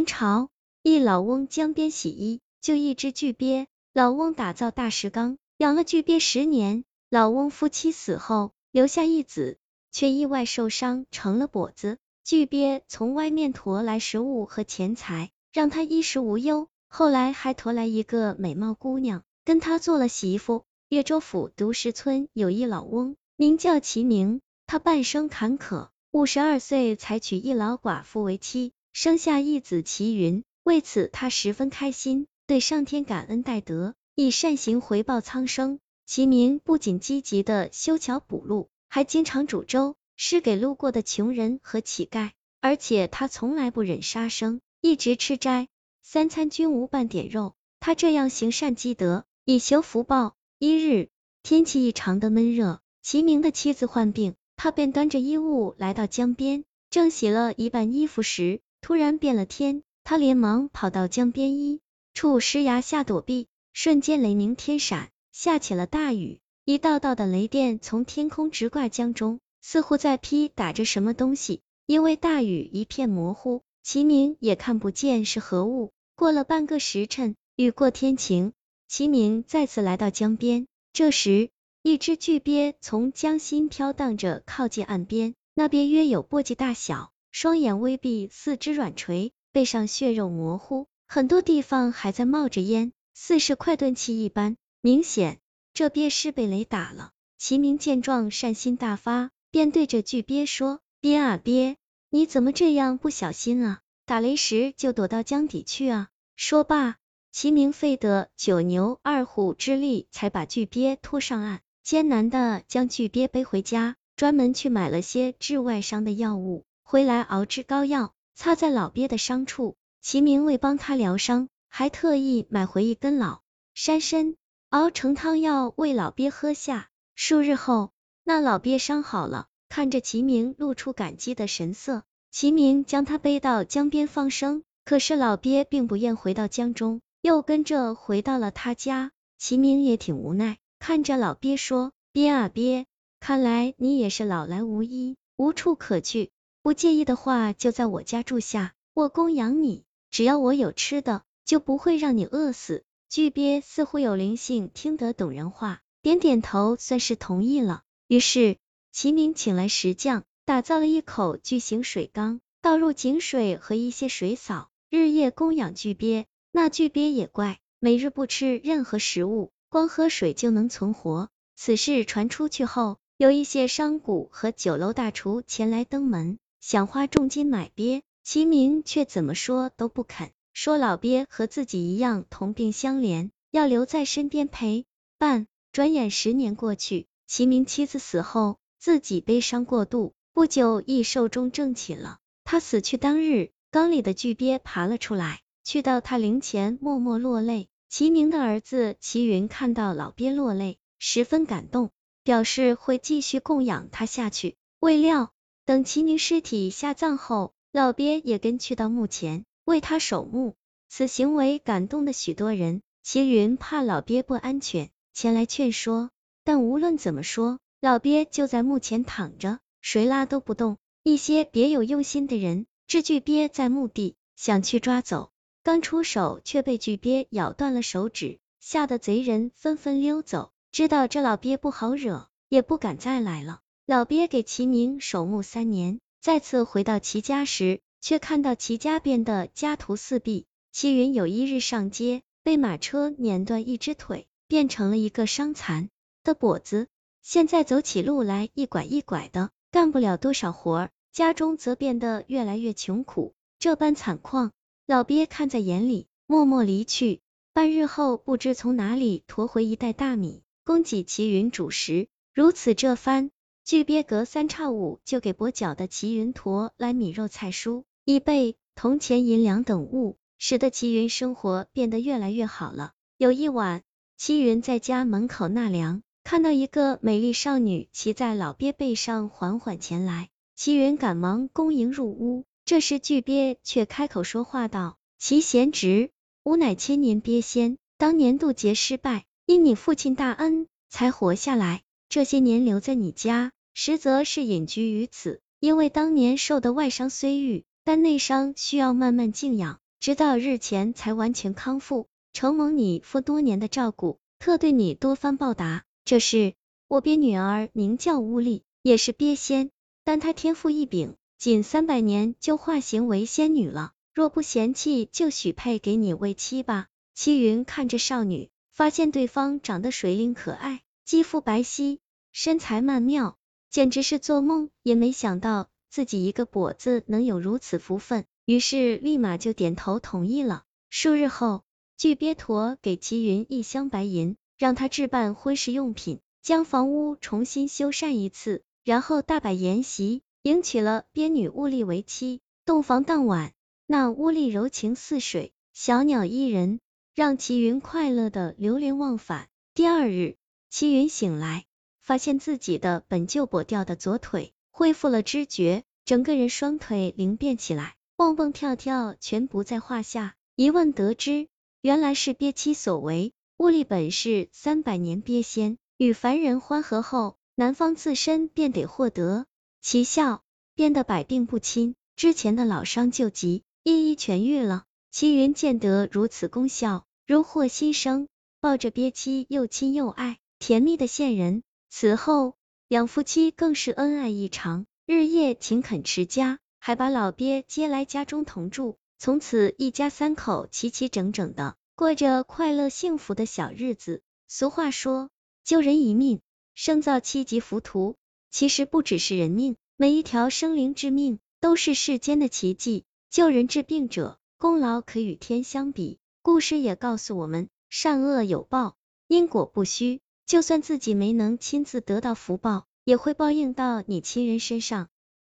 明朝一老翁江边洗衣，就一只巨鳖。老翁打造大石缸，养了巨鳖十年。老翁夫妻死后，留下一子，却意外受伤，成了跛子。巨鳖从外面驮来食物和钱财，让他衣食无忧。后来还驮来一个美貌姑娘，跟他做了媳妇。越州府独石村有一老翁，名叫齐明，他半生坎坷，五十二岁才娶一老寡妇为妻。生下一子齐云，为此他十分开心，对上天感恩戴德，以善行回报苍生。齐明不仅积极的修桥补路，还经常煮粥施给路过的穷人和乞丐，而且他从来不忍杀生，一直吃斋，三餐均无半点肉。他这样行善积德，以求福报。一日，天气异常的闷热，齐明的妻子患病，他便端着衣物来到江边，正洗了一半衣服时。突然变了天，他连忙跑到江边一处石崖下躲避，瞬间雷鸣天闪，下起了大雨，一道道的雷电从天空直挂江中，似乎在劈打着什么东西。因为大雨一片模糊，齐明也看不见是何物。过了半个时辰，雨过天晴，齐明再次来到江边，这时一只巨鳖从江心飘荡着靠近岸边，那边约有簸箕大小。双眼微闭，四肢软垂，背上血肉模糊，很多地方还在冒着烟，似是快断气一般。明显这鳖是被雷打了。齐明见状，善心大发，便对着巨鳖说：“鳖啊鳖，你怎么这样不小心啊？打雷时就躲到江底去啊！”说罢，齐明费得九牛二虎之力，才把巨鳖拖上岸，艰难的将巨鳖背回家，专门去买了些治外伤的药物。回来熬制膏药，擦在老鳖的伤处。齐明为帮他疗伤，还特意买回一根老山参，熬成汤药喂老鳖喝下。数日后，那老鳖伤好了，看着齐明，露出感激的神色。齐明将他背到江边放生，可是老鳖并不愿回到江中，又跟着回到了他家。齐明也挺无奈，看着老鳖说：“鳖啊鳖，看来你也是老来无依，无处可去。”不介意的话，就在我家住下，我供养你，只要我有吃的，就不会让你饿死。巨鳖似乎有灵性，听得懂人话，点点头，算是同意了。于是齐明请来石匠，打造了一口巨型水缸，倒入井水和一些水草，日夜供养巨鳖。那巨鳖也怪，每日不吃任何食物，光喝水就能存活。此事传出去后，有一些商贾和酒楼大厨前来登门。想花重金买鳖，齐明却怎么说都不肯，说老鳖和自己一样同病相怜，要留在身边陪伴。转眼十年过去，齐明妻子死后，自己悲伤过度，不久亦寿终正寝了。他死去当日，缸里的巨鳖爬了出来，去到他灵前默默落泪。齐明的儿子齐云看到老鳖落泪，十分感动，表示会继续供养他下去。未料。等齐明尸体下葬后，老鳖也跟去到墓前为他守墓。此行为感动的许多人。齐云怕老鳖不安全，前来劝说，但无论怎么说，老鳖就在墓前躺着，谁拉都不动。一些别有用心的人知巨鳖在墓地，想去抓走，刚出手却被巨鳖咬断了手指，吓得贼人纷纷溜走。知道这老鳖不好惹，也不敢再来了。老鳖给齐明守墓三年，再次回到齐家时，却看到齐家变得家徒四壁。齐云有一日上街，被马车碾断一只腿，变成了一个伤残的跛子，现在走起路来一拐一拐的，干不了多少活儿。家中则变得越来越穷苦，这般惨况，老鳖看在眼里，默默离去。半日后，不知从哪里驮回一袋大米，供给齐云主食。如此这番。巨鳖隔三差五就给跛脚的齐云驮来米肉菜蔬、衣被、铜钱银两等物，使得齐云生活变得越来越好了。有一晚，齐云在家门口纳凉，看到一个美丽少女骑在老鳖背上缓缓前来，齐云赶忙恭迎入屋。这时巨鳖却开口说话道：“齐贤侄，吾乃千年鳖仙，当年渡劫失败，因你父亲大恩才活下来，这些年留在你家。”实则是隐居于此，因为当年受的外伤虽愈，但内伤需要慢慢静养。直到日前才完全康复，承蒙你父多年的照顾，特对你多番报答。这是我鳖女儿，名叫乌力，也是鳖仙，但她天赋异禀，仅三百年就化形为仙女了。若不嫌弃，就许配给你为妻吧。七云看着少女，发现对方长得水灵可爱，肌肤白皙，身材曼妙，简直是做梦也没想到。自己一个跛子能有如此福分，于是立马就点头同意了。数日后，巨鳖驼给齐云一箱白银，让他置办婚事用品，将房屋重新修缮一次，然后大摆筵席，迎娶了鳖女乌力为妻。洞房当晚，那乌丽柔情似水，小鸟依人，让齐云快乐的流连忘返。第二日，齐云醒来，发现自己的本就跛掉的左腿。恢复了知觉，整个人双腿灵便起来，蹦蹦跳跳全不在话下。一问得知，原来是鳖妻所为。物力本是三百年鳖仙，与凡人欢合后，男方自身便得获得奇效，变得百病不侵，之前的老伤旧疾一一痊愈了。齐云见得如此功效，如获新生，抱着鳖妻又亲又爱，甜蜜的线人。此后。两夫妻更是恩爱异常，日夜勤恳持家，还把老鳖接来家中同住，从此一家三口齐齐整整的过着快乐幸福的小日子。俗话说，救人一命，胜造七级浮屠。其实不只是人命，每一条生灵之命都是世间的奇迹。救人治病者，功劳可与天相比。故事也告诉我们，善恶有报，因果不虚。就算自己没能亲自得到福报，也会报应到你亲人身上。